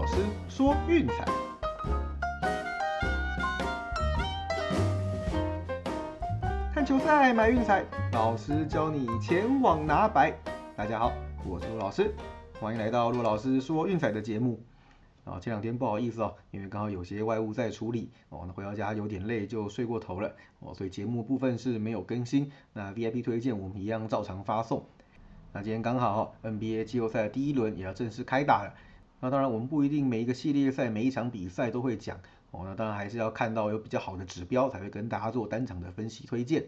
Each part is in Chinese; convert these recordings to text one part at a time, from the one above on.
老师说运彩，看球赛买运彩，老师教你前往拿白。大家好，我是陆老师，欢迎来到陆老师说运彩的节目。啊，前两天不好意思哦，因为刚好有些外务在处理哦，那回到家有点累就睡过头了哦，所以节目部分是没有更新。那 VIP 推荐我们一样照常发送。那今天刚好 NBA 季后赛的第一轮也要正式开打了。那当然我们不一定每一个系列赛每一场比赛都会讲哦，那当然还是要看到有比较好的指标才会跟大家做单场的分析推荐。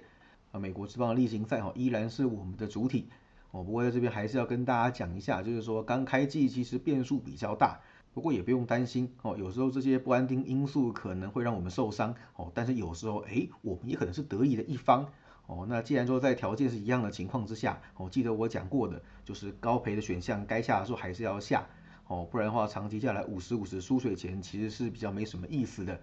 啊，美国之棒的例行赛哈依然是我们的主体哦，不过在这边还是要跟大家讲一下，就是说刚开季其实变数比较大。不过也不用担心哦，有时候这些不安定因素可能会让我们受伤哦，但是有时候哎，我们也可能是得意的一方哦。那既然说在条件是一样的情况之下哦，记得我讲过的，就是高赔的选项该下的时候还是要下哦，不然的话长期下来五十五十输水钱其实是比较没什么意思的。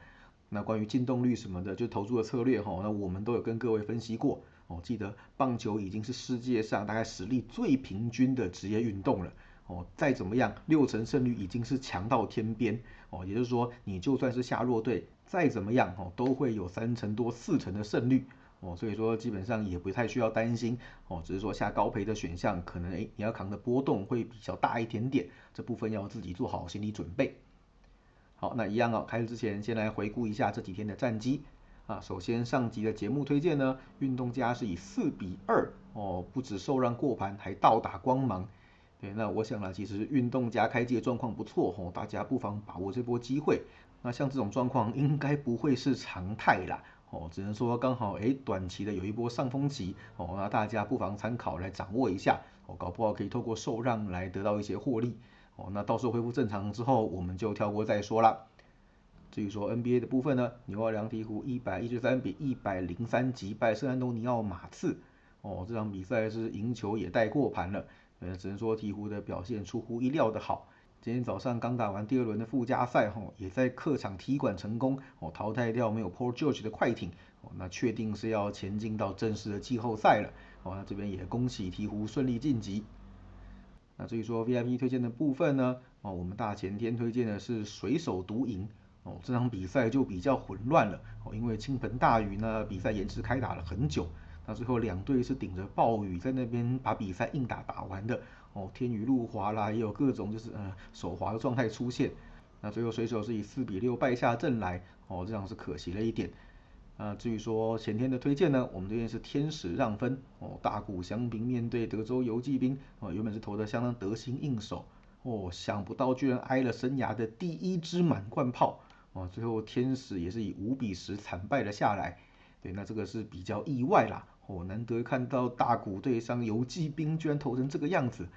那关于进动率什么的，就投注的策略哈，那我们都有跟各位分析过哦。记得棒球已经是世界上大概实力最平均的职业运动了。哦，再怎么样，六成胜率已经是强到天边哦。也就是说，你就算是下弱队，再怎么样哦，都会有三成多、四成的胜率哦。所以说，基本上也不太需要担心哦。只是说下高赔的选项，可能诶你要扛的波动会比较大一点点，这部分要自己做好心理准备。好，那一样哦，开始之前先来回顾一下这几天的战绩啊。首先上集的节目推荐呢，运动家是以四比二哦，不止受让过盘，还倒打光芒。对，那我想呢，其实运动家开机的状况不错哦，大家不妨把握这波机会。那像这种状况应该不会是常态啦，哦，只能说刚好哎，短期的有一波上风期哦，那大家不妨参考来掌握一下哦，搞不好可以透过受让来得到一些获利哦。那到时候恢复正常之后，我们就跳过再说啦。至于说 NBA 的部分呢，纽奥良鹈鹕一百一十三比一百零三击败圣安东尼奥马刺哦，这场比赛是赢球也带过盘了。呃，只能说鹈鹕的表现出乎意料的好。今天早上刚打完第二轮的附加赛，吼，也在客场踢馆成功，哦，淘汰掉没有 Paul George 的快艇，哦，那确定是要前进到正式的季后赛了。哦，那这边也恭喜鹈鹕顺利晋级。那至于说 VIP 推荐的部分呢，哦，我们大前天推荐的是水手独赢，哦，这场比赛就比较混乱了，哦，因为倾盆大雨呢，比赛延迟开打了很久。那最后两队是顶着暴雨在那边把比赛硬打打完的哦，天雨路滑啦，也有各种就是呃手滑的状态出现。那最后水手是以四比六败下阵来哦，这样是可惜了一点。啊，至于说前天的推荐呢，我们这边是天使让分哦，大谷翔平面对德州游骑兵哦，原本是投的相当得心应手哦，想不到居然挨了生涯的第一支满贯炮哦，最后天使也是以五比十惨败了下来。对，那这个是比较意外啦。哦，难得看到大股对上游击兵居然投成这个样子。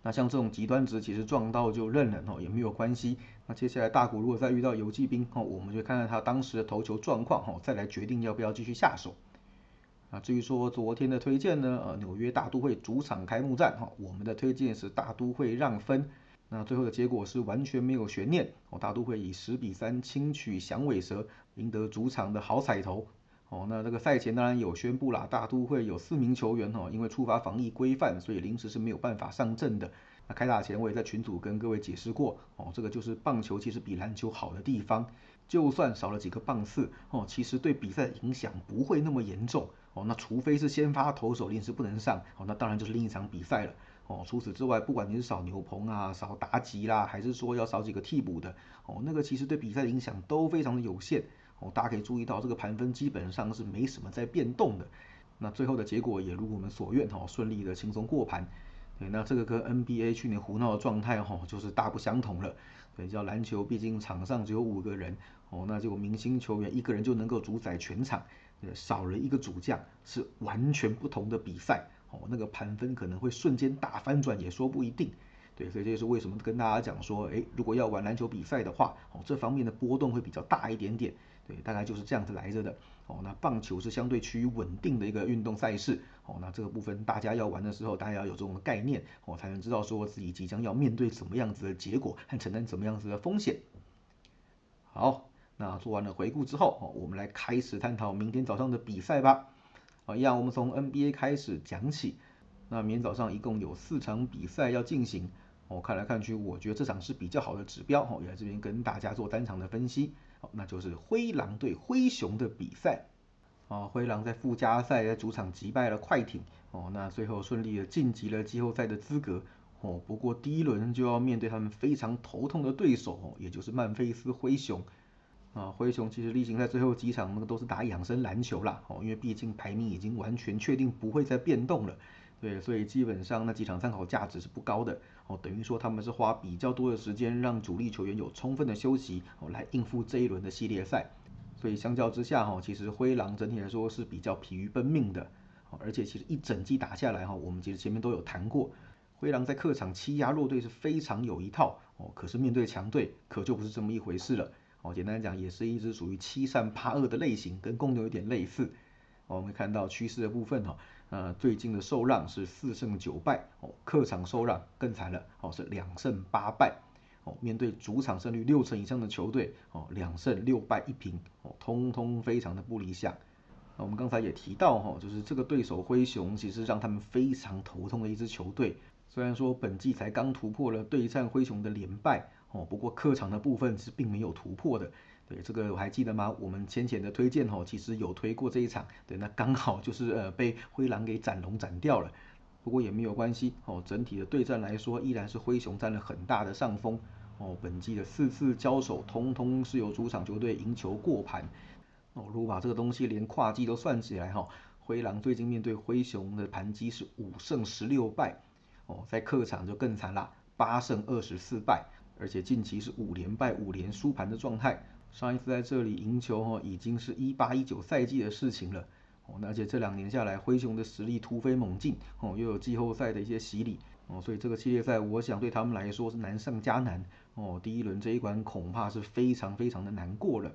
那像这种极端值，其实撞到就认了哦，也没有关系。那接下来大股如果再遇到游击兵哦，我们就看看他当时的投球状况哦，再来决定要不要继续下手。啊，至于说昨天的推荐呢，呃，纽约大都会主场开幕战哈，我们的推荐是大都会让分。那最后的结果是完全没有悬念哦，大都会以十比三轻取响尾蛇，赢得主场的好彩头。哦，那这个赛前当然有宣布啦，大都会有四名球员哦，因为触发防疫规范，所以临时是没有办法上阵的。那开打前我也在群组跟各位解释过，哦，这个就是棒球其实比篮球好的地方，就算少了几个棒次，哦，其实对比赛影响不会那么严重。哦，那除非是先发投手临时不能上，哦，那当然就是另一场比赛了。哦，除此之外，不管你是少牛棚啊，少妲己啦，还是说要少几个替补的，哦，那个其实对比赛的影响都非常的有限。哦，大家可以注意到这个盘分基本上是没什么在变动的，那最后的结果也如我们所愿哈，顺利的轻松过盘。对，那这个跟 NBA 去年胡闹的状态哈，就是大不相同了。对，叫篮球毕竟场上只有五个人，哦，那就明星球员一个人就能够主宰全场，少了一个主将是完全不同的比赛，哦，那个盘分可能会瞬间大翻转也说不一定。对，所以这就是为什么跟大家讲说，哎，如果要玩篮球比赛的话，哦，这方面的波动会比较大一点点。对，大概就是这样子来着的。哦，那棒球是相对趋于稳定的一个运动赛事。哦，那这个部分大家要玩的时候，大家要有这种概念，哦，才能知道说自己即将要面对什么样子的结果和承担怎么样子的风险。好，那做完了回顾之后，哦，我们来开始探讨明天早上的比赛吧。好，一样，我们从 NBA 开始讲起。那明天早上一共有四场比赛要进行。哦，看来看去，我觉得这场是比较好的指标哦，也在这边跟大家做单场的分析。好，那就是灰狼对灰熊的比赛。哦，灰狼在附加赛在主场击败了快艇，哦，那最后顺利的晋级了季后赛的资格。哦，不过第一轮就要面对他们非常头痛的对手，哦，也就是曼菲斯灰熊。啊，灰熊其实例行在最后几场那个都是打养生篮球啦，哦，因为毕竟排名已经完全确定不会再变动了。对，所以基本上那几场参考价值是不高的哦，等于说他们是花比较多的时间让主力球员有充分的休息哦，来应付这一轮的系列赛。所以相较之下哈，其实灰狼整体来说是比较疲于奔命的，而且其实一整季打下来哈，我们其实前面都有谈过，灰狼在客场欺压弱队是非常有一套哦，可是面对强队可就不是这么一回事了哦。简单讲，也是一支属于欺善怕恶的类型，跟公牛有点类似。我们看到趋势的部分哈。呃，最近的受让是四胜九败哦，客场受让更惨了哦，是两胜八败哦。面对主场胜率六成以上的球队哦，两胜六败一平哦，通通非常的不理想。那我们刚才也提到哈，就是这个对手灰熊其实让他们非常头痛的一支球队。虽然说本季才刚突破了对战灰熊的连败哦，不过客场的部分是并没有突破的。对这个我还记得吗？我们浅浅的推荐哦，其实有推过这一场，对，那刚好就是呃被灰狼给斩龙斩掉了。不过也没有关系哦，整体的对战来说，依然是灰熊占了很大的上风哦。本季的四次交手，通通是由主场球队赢球过盘哦。如果把这个东西连跨季都算起来哈，灰狼最近面对灰熊的盘击是五胜十六败哦，在客场就更惨啦，八胜二十四败，而且近期是五连败五连输盘的状态。上一次在这里赢球哦，已经是一八一九赛季的事情了哦。而且这两年下来，灰熊的实力突飞猛进哦，又有季后赛的一些洗礼哦，所以这个系列赛我想对他们来说是难上加难哦。第一轮这一关恐怕是非常非常的难过了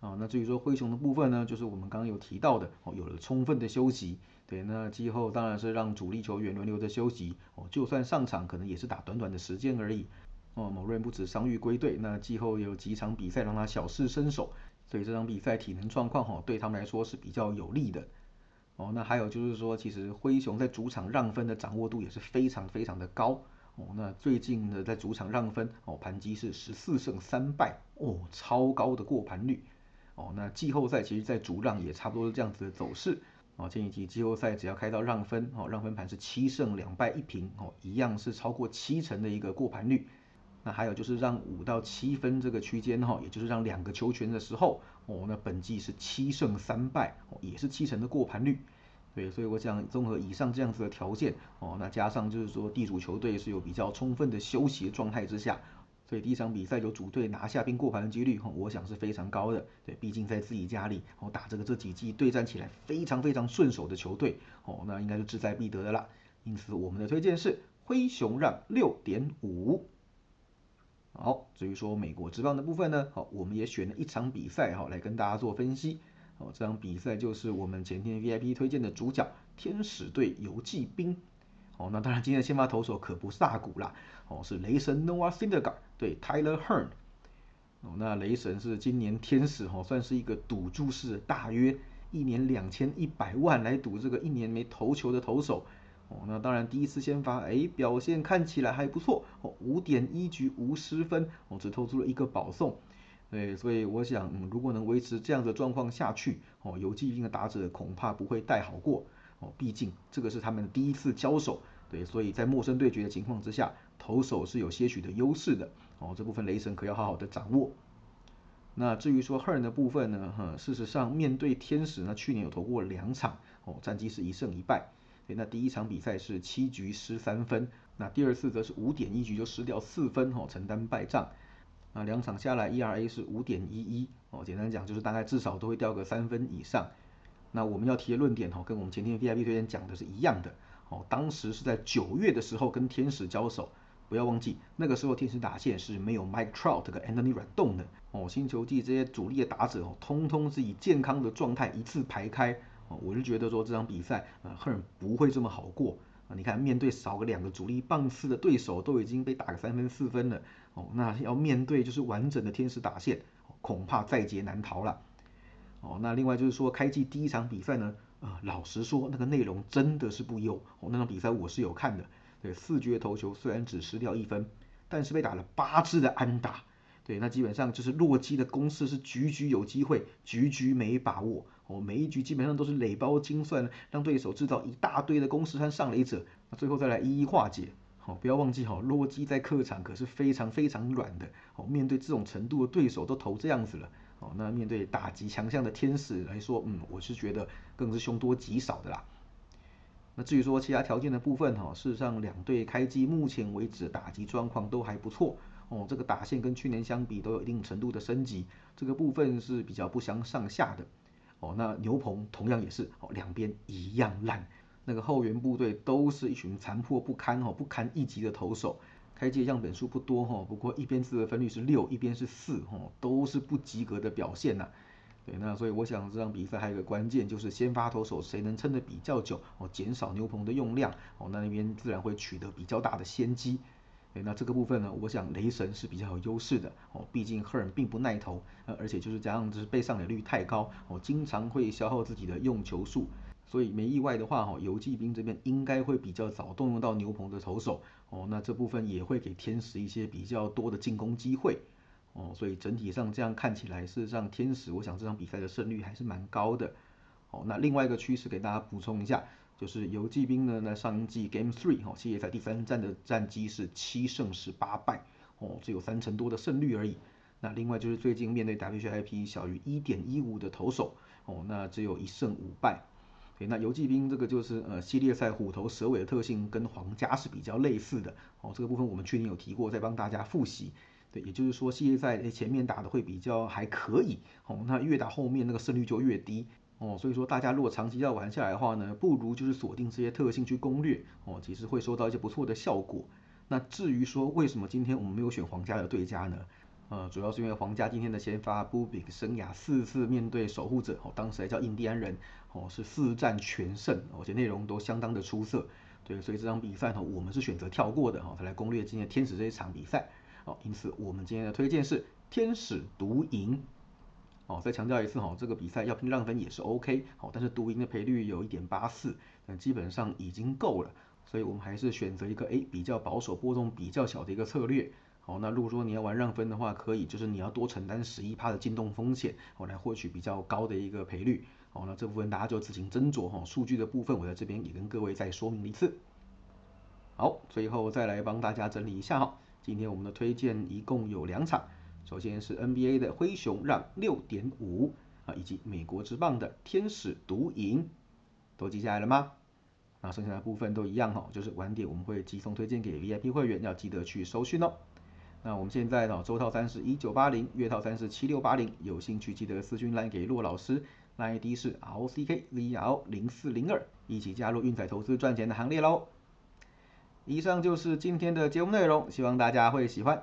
啊。那至于说灰熊的部分呢，就是我们刚刚有提到的哦，有了充分的休息，对，那季后当然是让主力球员轮流的休息哦，就算上场可能也是打短短的时间而已。哦，某人不止伤愈归队，那季后有几场比赛让他小试身手，所以这场比赛体能状况哈对他们来说是比较有利的。哦，那还有就是说，其实灰熊在主场让分的掌握度也是非常非常的高。哦，那最近的在主场让分哦，盘击是十四胜三败哦，超高的过盘率。哦，那季后赛其实在主让也差不多是这样子的走势。哦，前几季季后赛只要开到让分哦，让分盘是七胜两败一平哦，一样是超过七成的一个过盘率。那还有就是让五到七分这个区间哈，也就是让两个球权的时候哦，那本季是七胜三败，也是七成的过盘率。对，所以我想综合以上这样子的条件哦，那加上就是说地主球队是有比较充分的休息的状态之下，所以第一场比赛有主队拿下并过盘的几率哈，我想是非常高的。对，毕竟在自己家里哦打这个这几季对战起来非常非常顺手的球队哦，那应该是志在必得的啦。因此我们的推荐是灰熊让六点五。好，至于说美国职棒的部分呢，好，我们也选了一场比赛哈来跟大家做分析。哦，这场比赛就是我们前天 VIP 推荐的主角天使队游骑兵。哦，那当然今天的先发投手可不是大股啦，哦，是雷神 Noah Syndergaard 对 Tyler Hearn。哦，那雷神是今年天使哦算是一个赌注式，大约一年两千一百万来赌这个一年没投球的投手。哦，那当然第一次先发，哎，表现看起来还不错哦，五点一局无失分，哦，只投出了一个保送，对，所以我想，嗯，如果能维持这样的状况下去，哦，游击兵的打者恐怕不会带好过，哦，毕竟这个是他们第一次交手，对，所以在陌生对决的情况之下，投手是有些许的优势的，哦，这部分雷神可要好好的掌握。那至于说 Hern 的部分呢，哈，事实上面对天使呢，去年有投过两场，哦，战绩是一胜一败。对，那第一场比赛是七局失三分，那第二次则是五点一局就失掉四分，哦，承担败仗。那两场下来，ERA 是五点一一，哦，简单讲就是大概至少都会掉个三分以上。那我们要提的论点，哦，跟我们前天 VIP 推荐讲的是一样的，哦，当时是在九月的时候跟天使交手，不要忘记那个时候天使打线是没有 Mike Trout 跟 Anthony Rendon 的，哦，新球季这些主力的打者哦，通通是以健康的状态一次排开。我是觉得说这场比赛，呃，赫尔不会这么好过啊！你看，面对少个两个主力棒次的对手，都已经被打个三分四分了，哦，那要面对就是完整的天使打线，恐怕在劫难逃了。哦，那另外就是说，开季第一场比赛呢，呃，老实说，那个内容真的是不优。哦，那场比赛我是有看的，对，四局投球虽然只失掉一分，但是被打了八支的安打。对，那基本上就是洛基的攻势是局局有机会，局局没把握。哦，每一局基本上都是垒包精算，让对手制造一大堆的攻势和上垒者，那最后再来一一化解。好，不要忘记哈，洛基在客场可是非常非常软的。哦，面对这种程度的对手都投这样子了。哦，那面对打击强项的天使来说，嗯，我是觉得更是凶多吉少的啦。那至于说其他条件的部分哈，事实上两队开机目前为止打击状况都还不错。哦，这个打线跟去年相比都有一定程度的升级，这个部分是比较不相上下的。哦，那牛棚同样也是，哦，两边一样烂，那个后援部队都是一群残破不堪、哦不堪一击的投手。开机样本数不多哈，不过一边自得分率是六，一边是四，哦，都是不及格的表现呐。对，那所以我想这场比赛还有一个关键就是先发投手谁能撑得比较久，哦，减少牛棚的用量，哦，那那边自然会取得比较大的先机。对，那这个部分呢，我想雷神是比较有优势的哦，毕竟赫尔并不耐投，呃，而且就是加上就是被上垒率太高，哦，经常会消耗自己的用球数，所以没意外的话，哈，游骑兵这边应该会比较早动用到牛棚的投手，哦，那这部分也会给天使一些比较多的进攻机会，哦，所以整体上这样看起来，事实上天使，我想这场比赛的胜率还是蛮高的，哦，那另外一个趋势给大家补充一下。就是游骑兵呢，那上季 Game Three 哈系列赛第三战的战绩是七胜十八败哦，只有三成多的胜率而已。那另外就是最近面对 WHIP 小于一点一五的投手哦，那只有一胜五败。对，那游骑兵这个就是呃系列赛虎头蛇尾的特性跟皇家是比较类似的哦，这个部分我们去年有提过，再帮大家复习。对，也就是说系列赛前面打的会比较还可以哦，那越打后面那个胜率就越低。哦，所以说大家如果长期要玩下来的话呢，不如就是锁定这些特性去攻略哦，其实会收到一些不错的效果。那至于说为什么今天我们没有选皇家的对家呢？呃，主要是因为皇家今天的先发布比生涯四次面对守护者，哦，当时还叫印第安人，哦，是四战全胜，而且内容都相当的出色。对，所以这场比赛呢，我们是选择跳过的，哈，才来攻略今天天使这一场比赛。哦，因此我们今天的推荐是天使独赢。哦，再强调一次哈，这个比赛要拼让分也是 OK，好，但是独赢的赔率有一点八四，那基本上已经够了，所以我们还是选择一个诶比较保守、波动比较小的一个策略。好，那如果说你要玩让分的话，可以，就是你要多承担十一趴的进动风险，我来获取比较高的一个赔率。好，那这部分大家就自行斟酌哈。数据的部分我在这边也跟各位再说明一次。好，最后再来帮大家整理一下哈，今天我们的推荐一共有两场。首先是 NBA 的灰熊让六点五啊，以及美国之棒的天使独赢，都记下来了吗？那剩下的部分都一样哈，就是晚点我们会寄送推荐给 VIP 会员，要记得去收讯哦。那我们现在呢，周套餐是一九八零，月套餐是七六八零，有兴趣记得私讯来给骆老师，那 ID 是 RCKZR 零四零二，一起加入运彩投资赚钱的行列喽。以上就是今天的节目内容，希望大家会喜欢。